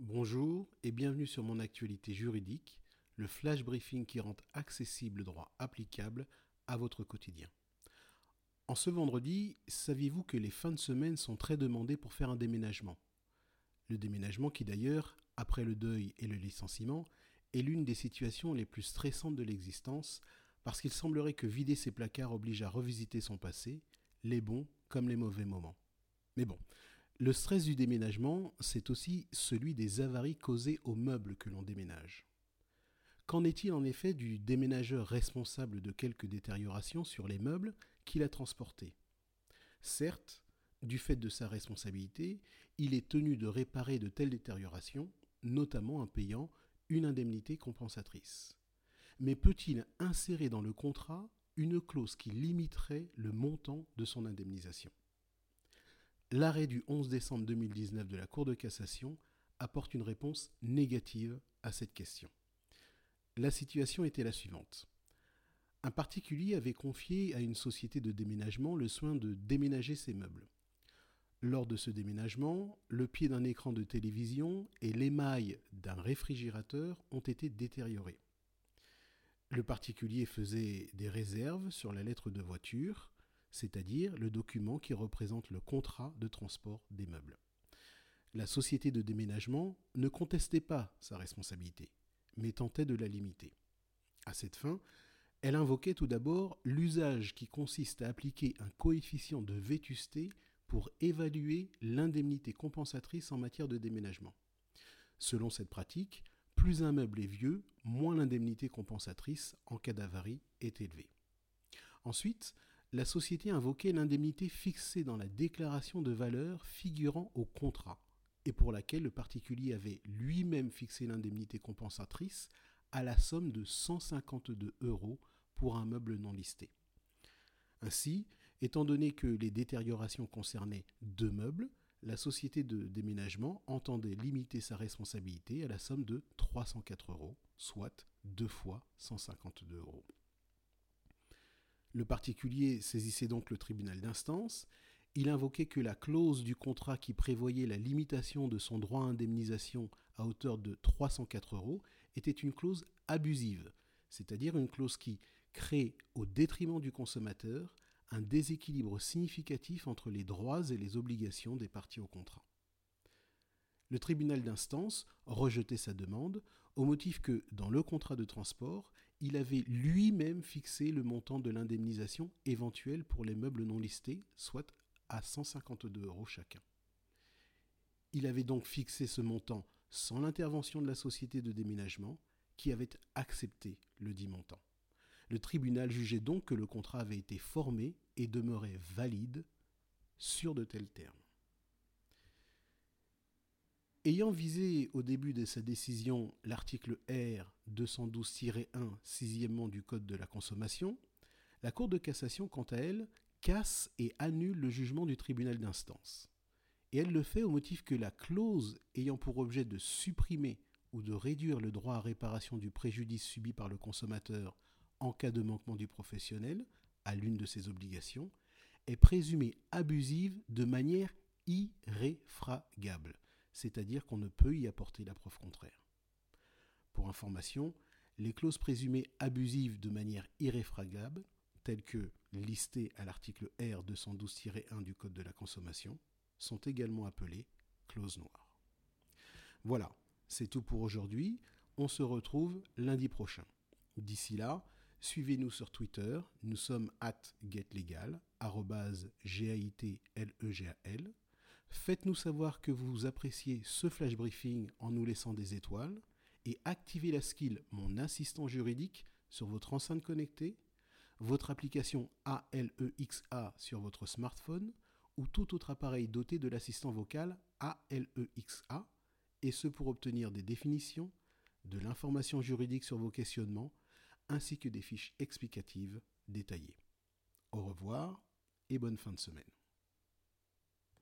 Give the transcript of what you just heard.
Bonjour et bienvenue sur mon actualité juridique, le flash briefing qui rend accessible le droit applicable à votre quotidien. En ce vendredi, saviez-vous que les fins de semaine sont très demandées pour faire un déménagement? Le déménagement qui d'ailleurs, après le deuil et le licenciement, est l'une des situations les plus stressantes de l'existence parce qu'il semblerait que vider ses placards oblige à revisiter son passé, les bons comme les mauvais moments. Mais bon, le stress du déménagement, c'est aussi celui des avaries causées aux meubles que l'on déménage. Qu'en est-il en effet du déménageur responsable de quelques détériorations sur les meubles qu'il a transportés? Certes, du fait de sa responsabilité, il est tenu de réparer de telles détériorations, notamment en payant une indemnité compensatrice. Mais peut-il insérer dans le contrat une clause qui limiterait le montant de son indemnisation? L'arrêt du 11 décembre 2019 de la Cour de cassation apporte une réponse négative à cette question. La situation était la suivante. Un particulier avait confié à une société de déménagement le soin de déménager ses meubles. Lors de ce déménagement, le pied d'un écran de télévision et l'émail d'un réfrigérateur ont été détériorés. Le particulier faisait des réserves sur la lettre de voiture, c'est-à-dire le document qui représente le contrat de transport des meubles. La société de déménagement ne contestait pas sa responsabilité, mais tentait de la limiter. À cette fin, elle invoquait tout d'abord l'usage qui consiste à appliquer un coefficient de vétusté pour évaluer l'indemnité compensatrice en matière de déménagement. Selon cette pratique, plus un meuble est vieux, moins l'indemnité compensatrice en cas d'avarie est élevée. Ensuite, la société invoquait l'indemnité fixée dans la déclaration de valeur figurant au contrat et pour laquelle le particulier avait lui-même fixé l'indemnité compensatrice à la somme de 152 euros pour un meuble non listé. Ainsi, étant donné que les détériorations concernaient deux meubles, la société de déménagement entendait limiter sa responsabilité à la somme de 304 euros, soit deux fois 152 euros. Le particulier saisissait donc le tribunal d'instance. Il invoquait que la clause du contrat qui prévoyait la limitation de son droit à indemnisation à hauteur de 304 euros était une clause abusive, c'est-à-dire une clause qui crée, au détriment du consommateur, un déséquilibre significatif entre les droits et les obligations des parties au contrat. Le tribunal d'instance rejetait sa demande au motif que, dans le contrat de transport, il avait lui-même fixé le montant de l'indemnisation éventuelle pour les meubles non listés, soit à 152 euros chacun. Il avait donc fixé ce montant sans l'intervention de la société de déménagement, qui avait accepté le dit montant. Le tribunal jugeait donc que le contrat avait été formé et demeurait valide sur de tels termes. Ayant visé au début de sa décision l'article R 212-1 sixièmement du Code de la consommation, la Cour de cassation, quant à elle, casse et annule le jugement du tribunal d'instance. Et elle le fait au motif que la clause ayant pour objet de supprimer ou de réduire le droit à réparation du préjudice subi par le consommateur en cas de manquement du professionnel à l'une de ses obligations est présumée abusive de manière irréfragable, c'est-à-dire qu'on ne peut y apporter la preuve contraire. Pour information, les clauses présumées abusives de manière irréfragable, telles que listées à l'article R 212-1 du Code de la consommation, sont également appelées clauses noires. Voilà, c'est tout pour aujourd'hui. On se retrouve lundi prochain. D'ici là, Suivez-nous sur Twitter, nous sommes at getlegal, G-A-I-T-L-E-G-A-L. Faites-nous savoir que vous appréciez ce flash briefing en nous laissant des étoiles et activez la skill Mon assistant juridique sur votre enceinte connectée, votre application ALEXA e sur votre smartphone ou tout autre appareil doté de l'assistant vocal ALEXA, e et ce pour obtenir des définitions, de l'information juridique sur vos questionnements, ainsi que des fiches explicatives détaillées. Au revoir et bonne fin de semaine.